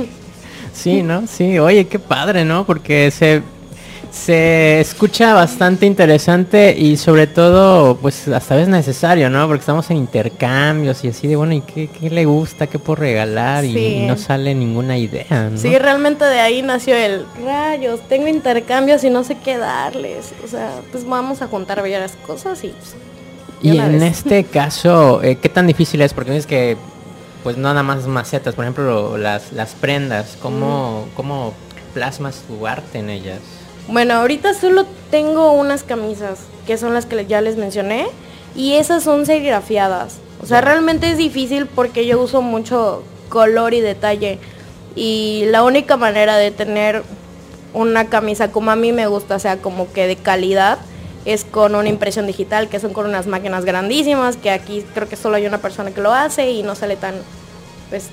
Sí, ¿no? Sí, oye, qué padre, ¿no? Porque se, se escucha bastante interesante y sobre todo, pues hasta vez necesario, ¿no? Porque estamos en intercambios y así de, bueno, ¿y qué, qué le gusta? ¿Qué puedo regalar? Y- Sí. Y, no sale ninguna idea, ¿no? Sí, realmente de ahí nació el rayos, tengo intercambios y no sé qué darles. O sea, pues vamos a juntar varias cosas y pues, Y en vez. este caso, eh, ¿qué tan difícil es? Porque es que, pues no nada más macetas, por ejemplo, las, las prendas, ¿cómo, Mm. ¿cómo plasmas tu arte en ellas? Bueno, ahorita solo tengo unas camisas, que son las que ya les mencioné, y esas son serigrafiadas. O sea, realmente es difícil porque yo uso mucho color y detalle. Y la única manera de tener una camisa como a mí me gusta, o sea, como que de calidad, es con una impresión digital, que son con unas máquinas grandísimas, que aquí creo que solo hay una persona que lo hace y no sale tan, pues,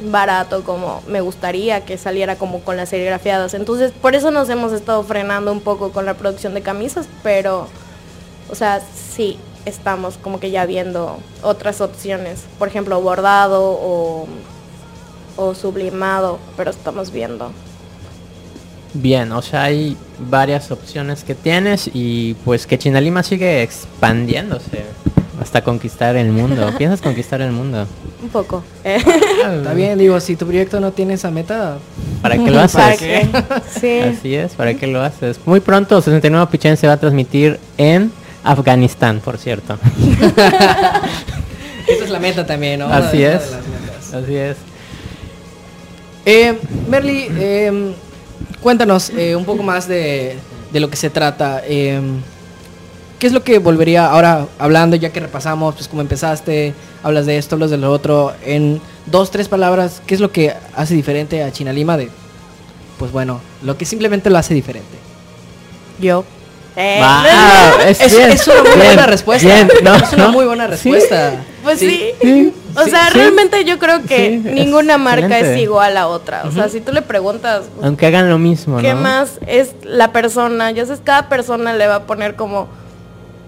barato como me gustaría que saliera como con las serigrafiadas. Entonces, por eso nos hemos estado frenando un poco con la producción de camisas, pero, o sea, sí, estamos como que ya viendo otras opciones. Por ejemplo, bordado o, o sublimado, pero estamos viendo. Bien, o sea, hay varias opciones que tienes y pues que Chinalima sigue expandiéndose hasta conquistar el mundo. ¿Piensas conquistar el mundo? Un poco. Está bien, digo, si tu proyecto no tiene esa meta, ¿Para qué lo haces? ¿Para qué? Sí. Así es, ¿para qué lo haces? Muy pronto 69 Pichén se va a transmitir en Afganistán, por cierto. esa es la meta también, ¿no? Así es. de las metas. Así es. Eh, Merly, eh, cuéntanos eh, un poco más de, de lo que se trata. ¿Qué es lo que volvería ahora hablando, ya que repasamos, pues cómo empezaste, hablas de esto, hablas de lo otro, en dos, tres palabras, ¿qué es lo que hace diferente a Chinalima de, pues bueno, lo que simplemente lo hace diferente? Yo. Eh, Wow, es, Es, bien, es una muy bien, buena respuesta. bien, no, es una no. muy buena Sí. respuesta. Pues sí. Sí, O sí, sea, sí. realmente yo creo que Sí, es ninguna marca excelente. es igual a otra. O sea, si tú le preguntas Aunque hagan lo mismo, qué ¿no? más es la persona, ya sabes, cada persona le va a poner como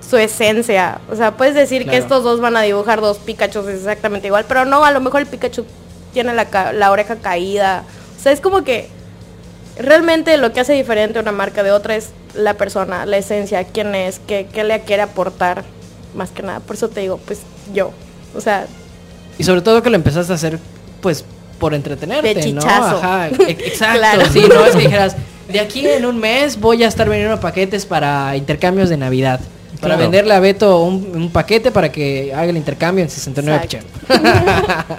su esencia. O sea, puedes decir que estos dos van a dibujar dos Pikachu exactamente igual, pero no, a lo mejor el Pikachu tiene la, oreja caída. O sea, es como que realmente lo que hace diferente una marca de otra es la persona, la esencia, quién es, qué, qué le quiere aportar, más que nada. Por eso te digo, pues yo. O sea, Y sobre todo que lo empezaste a hacer, pues, por entretenerte, De ¿no? Ajá, e- exacto. Claro. Sí, no es que dijeras, de aquí en un mes voy a estar vendiendo paquetes para intercambios de Navidad. Para Claro. venderle a Beto un, un paquete para que haga el intercambio en 69 Exacto. Pichén.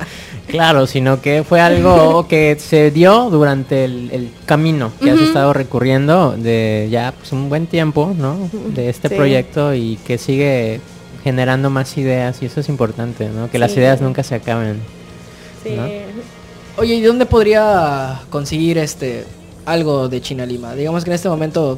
Claro, sino que fue algo que se dio durante el, el camino que has estado recorriendo de ya pues, un buen tiempo, ¿no? De este Sí. proyecto y que sigue generando más ideas y eso es importante, ¿no? Que las ideas nunca se acaben. Sí. ¿no? Oye, ¿y dónde podría conseguir este algo de China Lima? Digamos que en este momento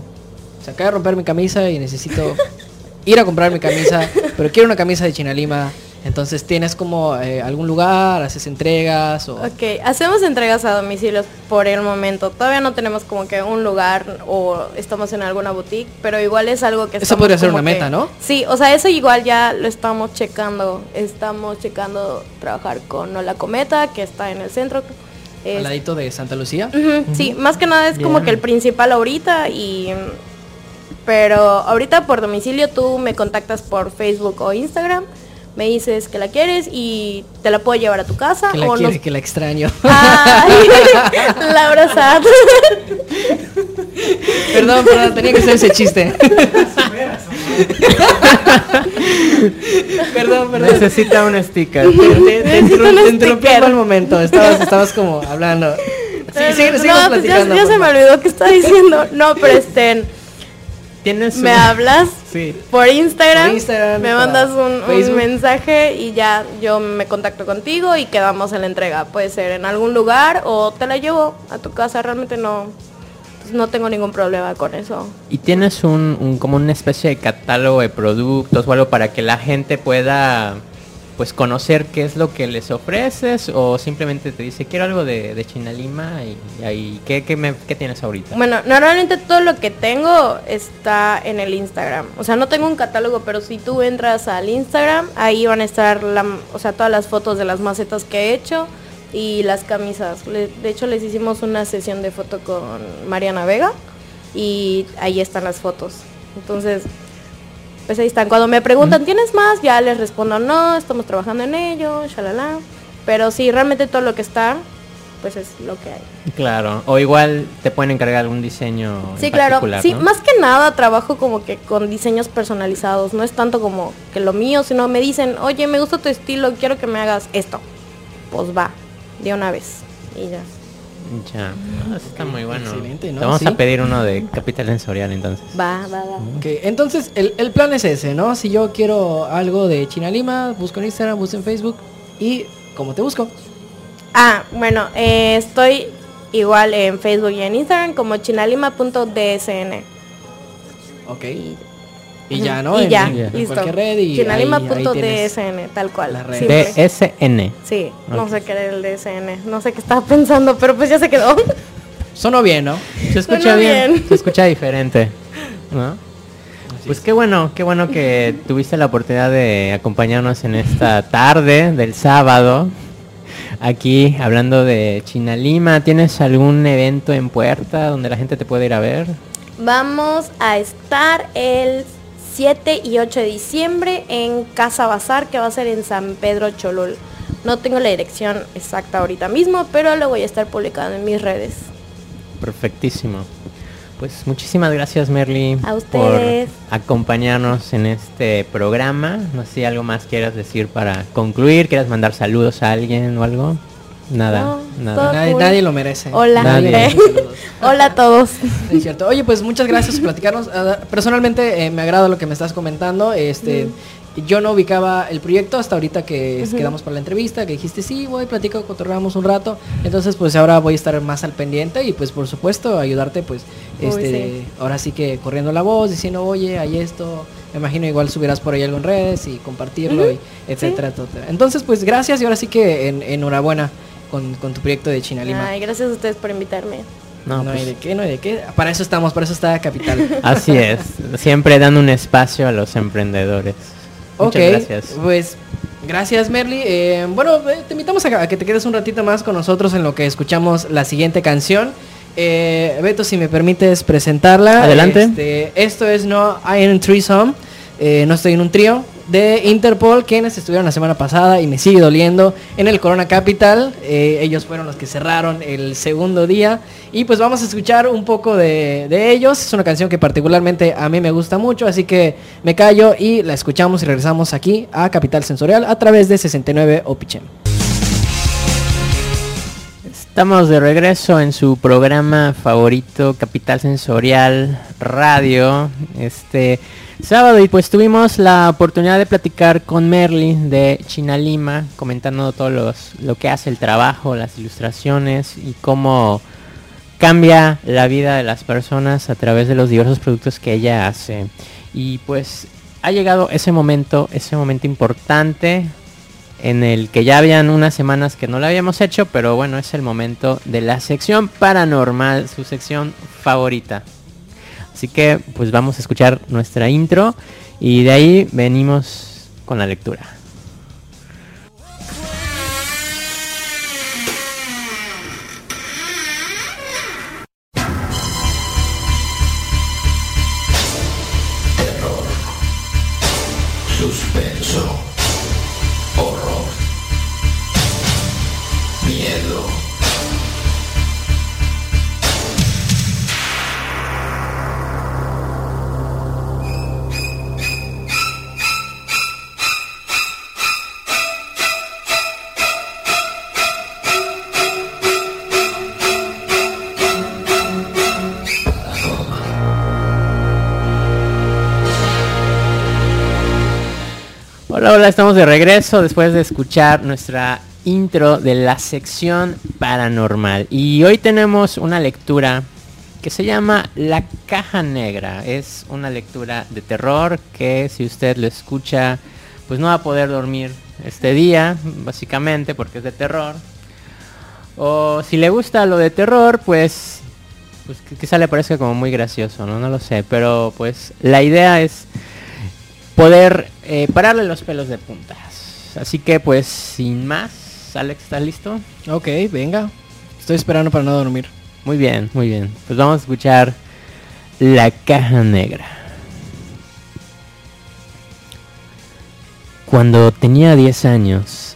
se acaba de romper mi camisa y necesito ir a comprar mi camisa, pero quiero una camisa de China Lima. Entonces, ¿tienes como eh, algún lugar? ¿Haces entregas? O... Ok, hacemos entregas a domicilios por el momento. Todavía no tenemos como que un lugar o estamos en alguna boutique, pero igual es algo que Eso podría ser una que- meta, ¿no? Sí, o sea, eso igual ya lo estamos checando. Estamos checando trabajar con Hola Cometa, que está en el centro. Al ladito de Santa Lucía. Ujú, Sí, más que nada es como que el principal ahorita y pero ahorita por domicilio tú me contactas por Facebook o Instagram, me dices que la quieres y te la puedo llevar a tu casa Que la o quiere, nos- que la extraño. Ay, Laura Sad. perdón, perdón, tenía que hacer ese chiste. perdón, perdón. Necesita un sticker. Te, te, mal momento. Estabas, estabas como hablando. Sí, sí, no, pues ya, se me favor. olvidó que estaba diciendo. No, pero estén, Tienes me un- hablas Sí. por Instagram, Por Instagram, me mandas un, mensaje y ya yo me contacto contigo y quedamos en la entrega. Puede ser en algún lugar o te la llevo a tu casa. Realmente no, pues no tengo ningún problema con eso. Y tienes un, un- como una especie de catálogo de productos o algo para que la gente pueda pues conocer qué es lo que les ofreces o simplemente te dice quiero algo de, de China Lima y, ahí ¿qué, qué, me- qué tienes ahorita? Bueno, normalmente todo lo que tengo está en el Instagram. O sea, no tengo un catálogo, pero si tú entras al Instagram, ahí van a estar la, o sea, todas las fotos de las macetas que he hecho y las camisas. De hecho, les hicimos una sesión de foto con Mariana Vega y ahí están las fotos. Entonces, pues ahí están. Cuando me preguntan, ¿tienes más? Ya les respondo, no, estamos trabajando en ello, shalala. Pero sí, realmente todo lo que está, pues es lo que hay. Claro, o igual te pueden encargar algún diseño en Sí, claro. Sí, ¿no? más que nada trabajo como que con diseños personalizados. No es tanto como que lo mío, sino me dicen, oye, me gusta tu estilo, quiero que me hagas esto. Pues va, de una vez. Y ya. Ya, Ah, eso está muy bueno. excelente, ¿no? Te vamos Sí. a pedir uno de Capital Sensorial entonces. Va, va, va. Ok, entonces el, el plan es ese, ¿no? Si yo quiero algo de China Lima, busco en Instagram, busco en Facebook y ¿cómo te busco? Ah, bueno, eh, estoy igual en Facebook y en Instagram como chinalima.dsn. Ok. Y, ya, ¿no? y En- ya, en, listo. cualquier red y Chinalima.dsn, tal cual. la red. DSN. Sí, no sé qué era el DSN. No sé qué estaba pensando, pero pues ya se quedó. Sonó bien, ¿no? Se escucha bien, bien. se escucha diferente, ¿no? Pues qué bueno, qué bueno que tuviste la oportunidad de acompañarnos en esta tarde del sábado. Aquí hablando de China Lima, ¿tienes algún evento en puerta donde la gente te puede ir a ver? Vamos a estar el 7 y 8 de diciembre en Casa Bazar, que va a ser en San Pedro Cholul. No tengo la dirección exacta ahorita mismo, pero lo voy a estar publicando en mis redes. Perfectísimo. Pues muchísimas gracias Merly A por acompañarnos en este programa. No sé si algo más quieras decir para concluir, quieras mandar saludos a alguien o algo. Nada, No, nada. todo- Nadie, cool. nadie lo merece. Hola. Nadie. Hola a todos. Es cierto. Oye, pues muchas gracias por platicarnos. Ah, Personalmente eh, me agrada lo que me estás comentando. Este, yo no ubicaba el proyecto hasta ahorita que quedamos para la entrevista, que dijiste sí, voy, platico, cotorreamos un rato. Entonces, pues ahora voy a estar más al pendiente y pues por supuesto ayudarte, pues, Uy, este, sí. ahora sí que corriendo la voz, diciendo, oye, hay esto. Me imagino igual subirás por ahí algo en redes y compartirlo, y etcétera, etcétera. Entonces, pues gracias y ahora sí que en- enhorabuena con, con tu proyecto de China Lima. Ay, gracias a ustedes por invitarme. No, No, hay pues, de qué, no hay de qué. Para eso estamos, para eso está Capital. Así es, siempre dando un espacio a los emprendedores. ok, Muchas gracias. pues gracias Merly. Eh, bueno, eh, te invitamos a, a que te quedes un ratito más con nosotros en lo que escuchamos la siguiente canción. Eh, Beto, si me permites presentarla. Adelante. Este, esto es No I Am in Threesome. Eh, no estoy en un trío de Interpol, quienes estuvieron la semana pasada y me sigue doliendo en el Corona Capital. Eh, ellos fueron los que cerraron el segundo día. Y pues vamos a escuchar un poco de, de ellos. Es una canción que particularmente a mí me gusta mucho, así que me callo y la escuchamos y regresamos aquí a Capital Sensorial a través de 69 Opichem. Estamos de regreso en su programa favorito, Capital Sensorial Radio, este sábado y pues tuvimos la oportunidad de platicar con Merly de Chinalima, comentando todo los, lo que hace el trabajo, las ilustraciones y cómo cambia la vida de las personas a través de los diversos productos que ella hace. Y pues ha llegado ese momento, ese momento importante en el que ya habían unas semanas que no lo habíamos hecho, pero bueno, es el momento de la sección paranormal, su sección favorita. Así que pues vamos a escuchar nuestra intro y de ahí venimos con la lectura. Estamos de regreso después de escuchar nuestra intro de la sección paranormal. Y hoy tenemos una lectura que se llama La Caja Negra. Es una lectura de terror que si usted lo escucha, pues no va a poder dormir este día, básicamente porque es de terror. O si le gusta lo de terror, pues, pues quizá le parezca como muy gracioso, ¿no? No lo sé. Pero pues la idea es poder eh, pararle los pelos de puntas. Así que pues sin más, Alex, ¿estás listo? Ok, venga. Estoy esperando para no dormir. Muy bien, muy bien. Pues vamos a escuchar La Caja Negra. Cuando tenía 10 años,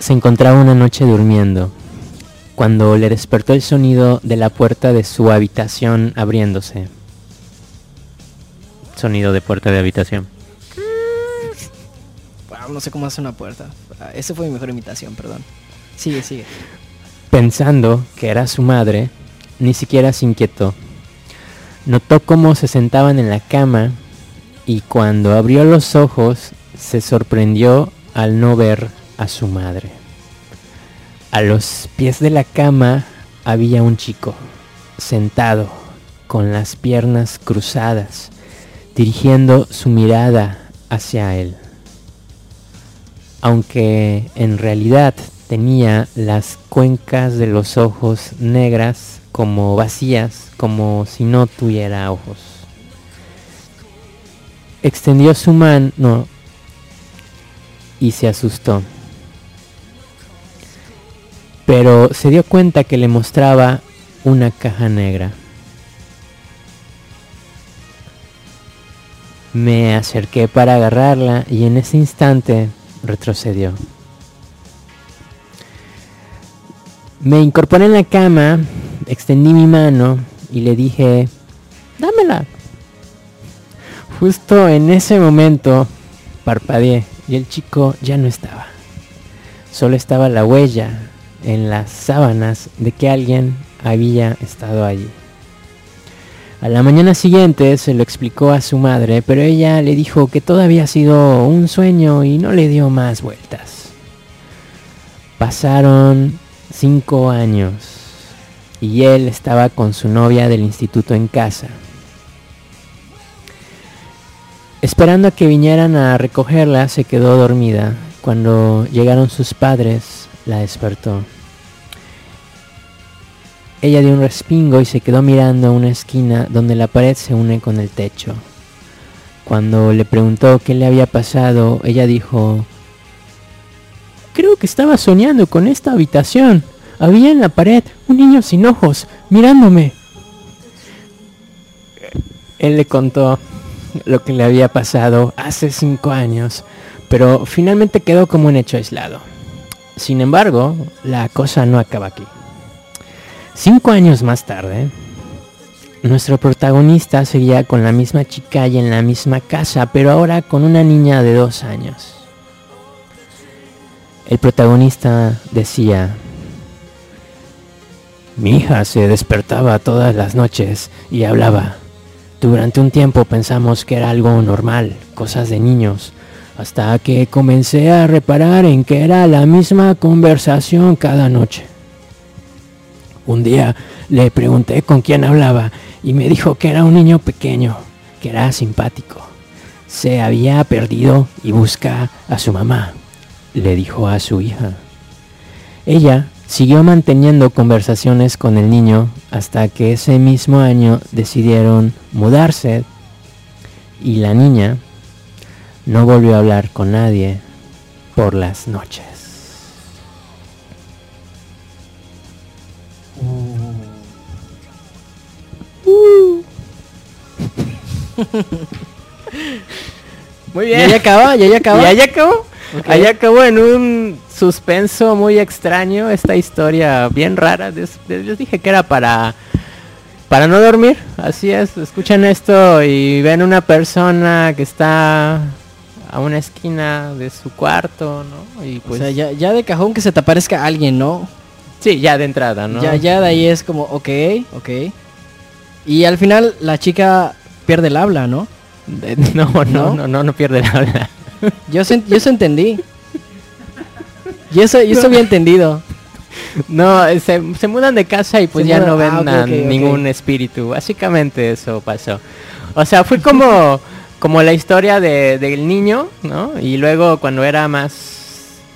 se encontraba una noche durmiendo, cuando le despertó el sonido de la puerta de su habitación abriéndose sonido de puerta de habitación. no sé cómo hace una puerta. Ah, esa fue mi mejor imitación, perdón. Sigue, sigue. Pensando que era su madre, ni siquiera se inquietó. Notó cómo se sentaban en la cama y cuando abrió los ojos se sorprendió al no ver a su madre. A los pies de la cama había un chico, sentado, con las piernas cruzadas, dirigiendo su mirada hacia él. Aunque en realidad tenía las cuencas de los ojos negras como vacías, como si no tuviera ojos. Extendió su mano y se asustó. Pero se dio cuenta que le mostraba una caja negra. Me acerqué para agarrarla y en ese instante retrocedió. Me incorporé en la cama, extendí mi mano y le dije, dámela. Justo en ese momento parpadeé y el chico ya no estaba. Solo estaba la huella en las sábanas de que alguien había estado allí. A la mañana siguiente se lo explicó a su madre, pero ella le dijo que todo había sido un sueño y no le dio más vueltas. Pasaron cinco años y él estaba con su novia del instituto en casa. Esperando a que vinieran a recogerla, se quedó dormida. Cuando llegaron sus padres, la despertó. Ella dio un respingo y se quedó mirando a una esquina donde la pared se une con el techo. Cuando le preguntó qué le había pasado, ella dijo, Creo que estaba soñando con esta habitación. Había en la pared un niño sin ojos, mirándome. Él le contó lo que le había pasado hace cinco años, pero finalmente quedó como un hecho aislado. Sin embargo, la cosa no acaba aquí. Cinco años más tarde, nuestro protagonista seguía con la misma chica y en la misma casa, pero ahora con una niña de dos años. El protagonista decía, Mi hija se despertaba todas las noches y hablaba. Durante un tiempo pensamos que era algo normal, cosas de niños, hasta que comencé a reparar en que era la misma conversación cada noche. Un día le pregunté con quién hablaba y me dijo que era un niño pequeño, que era simpático. Se había perdido y busca a su mamá, le dijo a su hija. Ella siguió manteniendo conversaciones con el niño hasta que ese mismo año decidieron mudarse y la niña no volvió a hablar con nadie por las noches. Muy bien. ¿Ya, acaba? ¿Ya, ya acaba? ¿Ya, ya acabó? Ahí acabó en un suspenso muy extraño, esta historia bien rara. Les dije que era para para no dormir, así es. Escuchan esto y ven una persona que está a una esquina de su cuarto, ¿no? Y pues, o sea, ya, ya de cajón que se te aparezca alguien, ¿no? Sí, ya de entrada, ¿no? Ya, ya de ahí es como, ok, ok. Y al final la chica pierde el habla, ¿no? no, no, no, no, no, pierde el habla. Yo, yo eso entendí. Y eso, y eso había entendido. No, se, mudan de casa y pues ya no ven ah, ningún espíritu. Básicamente eso pasó. O sea, fue como, como la historia de, del niño, ¿no? Y luego cuando era más...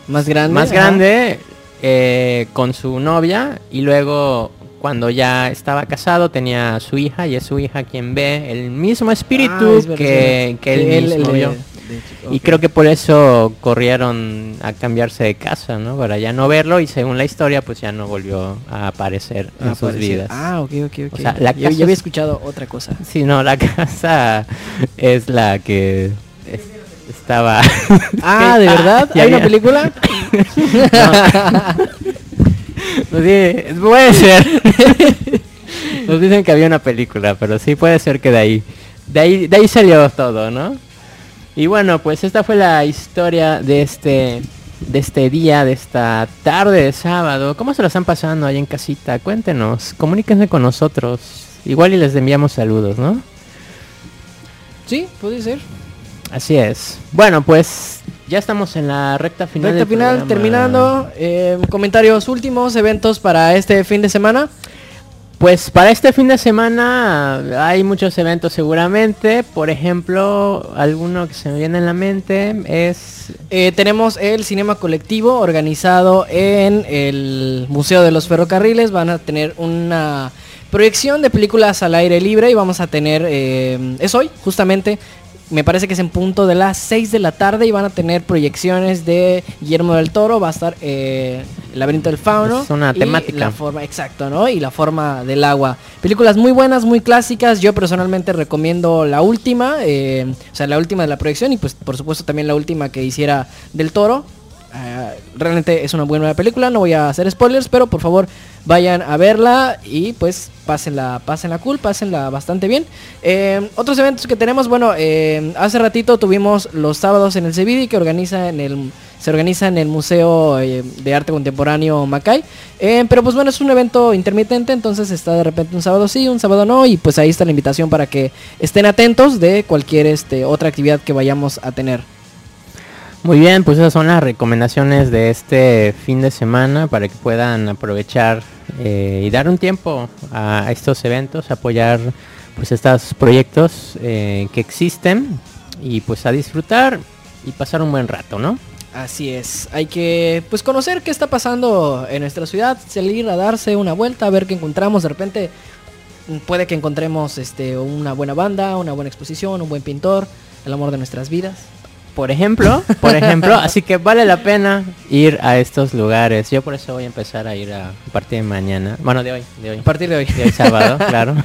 Más grande. Más grande, eh, con su novia. Y luego cuando ya estaba casado tenía a su hija y es su hija quien ve el mismo espíritu ah, que, que, él mismo y creo que por eso corrieron a cambiarse de casa, ¿no? Para ya no verlo y según la historia pues ya no volvió a aparecer en sus vidas. Ah, ok, ok, ok. O sea, la yo, había escuchado otra cosa. Sí, no, la casa es la que estaba... Ah, ¿de verdad? ¿Hay una película? no. Puede ser. Nos dicen que había una película, pero sí puede ser que de ahí, de ahí, de ahí salió todo, ¿no? Y bueno, pues esta fue la historia de este de este día, de esta tarde de sábado. ¿Cómo se lo están pasando ahí en casita? Cuéntenos, comuníquense con nosotros. Igual y les enviamos saludos, ¿no? Sí, puede ser. Así es. Bueno, pues ya estamos en la recta final. Recta final, terminando. Eh, comentarios últimos, eventos para este fin de semana. Pues para este fin de semana hay muchos eventos seguramente. Por ejemplo, alguno que se me viene en la mente es... Eh, tenemos el Cinema Colectivo organizado en el Museo de los Ferrocarriles. Van a tener una proyección de películas al aire libre y vamos a tener... Eh, es hoy, justamente, me parece que es en punto de las 6 de la tarde y van a tener proyecciones de Guillermo del Toro, va a estar eh, El laberinto del fauno. Es una temática. la forma, exacto, ¿no? Y la forma del agua. Películas muy buenas, muy clásicas. Yo personalmente recomiendo la última, eh, o sea, la última de la proyección y pues por supuesto también la última que hiciera del Toro. Ah, realmente es una buena película, no voy a hacer spoilers, pero por favor vayan a verla y pues pásenla, pásenla cool, pásenla bastante bien. Eh, otros eventos que tenemos, bueno, eh, hace ratito tuvimos los sábados en el CBD que organiza en el se organiza en el Museo eh, de Arte Contemporáneo Macay. pero pues bueno, es un evento intermitente, entonces está de repente un sábado sí, un sábado no, y pues ahí está la invitación para que estén atentos de cualquier este, otra actividad que vayamos a tener. Muy bien, pues esas son las recomendaciones de este fin de semana para que puedan aprovechar eh, y dar un tiempo a, estos eventos, apoyar pues estos proyectos eh, que existen y pues a disfrutar y pasar un buen rato, ¿no? Así es, hay que pues conocer qué está pasando en nuestra ciudad, salir a darse una vuelta, a ver qué encontramos, de repente puede que encontremos este una buena banda, una buena exposición, un buen pintor, el amor de nuestras vidas por ejemplo, por ejemplo, así que vale la pena ir a estos lugares. Yo por eso voy a empezar a ir a, partir de mañana, bueno, de hoy, de hoy. A partir de hoy. De hoy sábado, claro.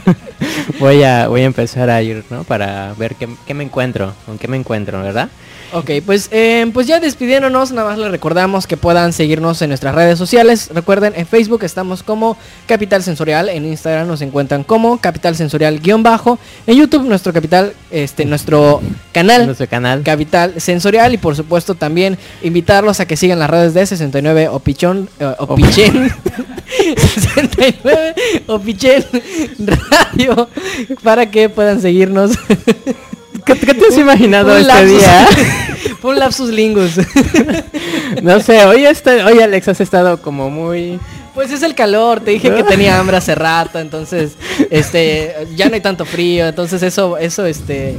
voy a voy a empezar a ir, ¿no? Para ver qué, qué me encuentro, con qué me encuentro, ¿verdad? Ok, pues, eh, pues ya despidiéndonos, nada más les recordamos que puedan seguirnos en nuestras redes sociales. Recuerden, en Facebook estamos como Capital Sensorial, en Instagram nos encuentran como Capital Sensorial guion bajo, en YouTube nuestro capital, este, nuestro canal. Nuestro canal. Capital Sensorial y por supuesto también invitarlos a que sigan las redes de 69 Opichón, eh, Opichen, 69 Opichen Radio para que puedan seguirnos. ¿Qué, te has imaginado Un este lapsus- día? Un lapsus lingus. No sé, hoy este, hoy Alex has estado como muy Pues es el calor, te dije que tenía hambre hace rato, entonces, este, ya no hay tanto frío, entonces eso, eso, este,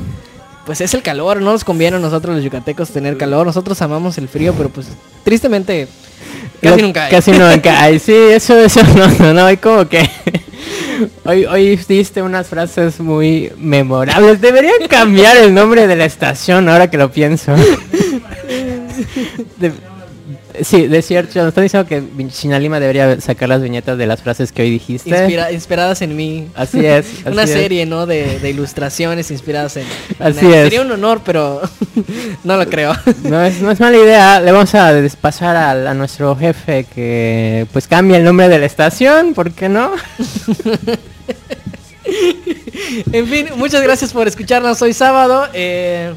pues es el calor, no nos conviene a nosotros los yucatecos tener calor, nosotros amamos el frío, pero pues tristemente casi Lo- nunca hay. Casi nunca hay. Sí, eso, eso no, no, no, hay como que... Hoy, hoy diste unas frases muy memorables. Deberían cambiar el nombre de la estación ahora que lo pienso. De- sí, de cierto, nos están diciendo que Chinalima debería sacar las viñetas de las frases que hoy dijiste. Inspira- inspiradas en mí. Así es. Una es. serie, ¿no? De, de ilustraciones inspiradas en... Así en- es. Sería un honor, pero no lo creo. No es, no es mala idea. Le vamos a despasar a, a nuestro jefe que pues cambie el nombre de la estación, ¿por qué no? En fin, muchas gracias por escucharnos hoy sábado. eh,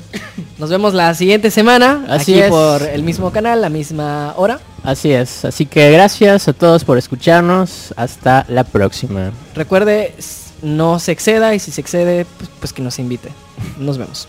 nos vemos la siguiente semana. Así aquí es. por el mismo canal, la misma hora. Así es. Así que gracias a todos por escucharnos. Hasta la próxima. Recuerde, no se exceda y si se excede, pues, pues que nos invite. Nos vemos.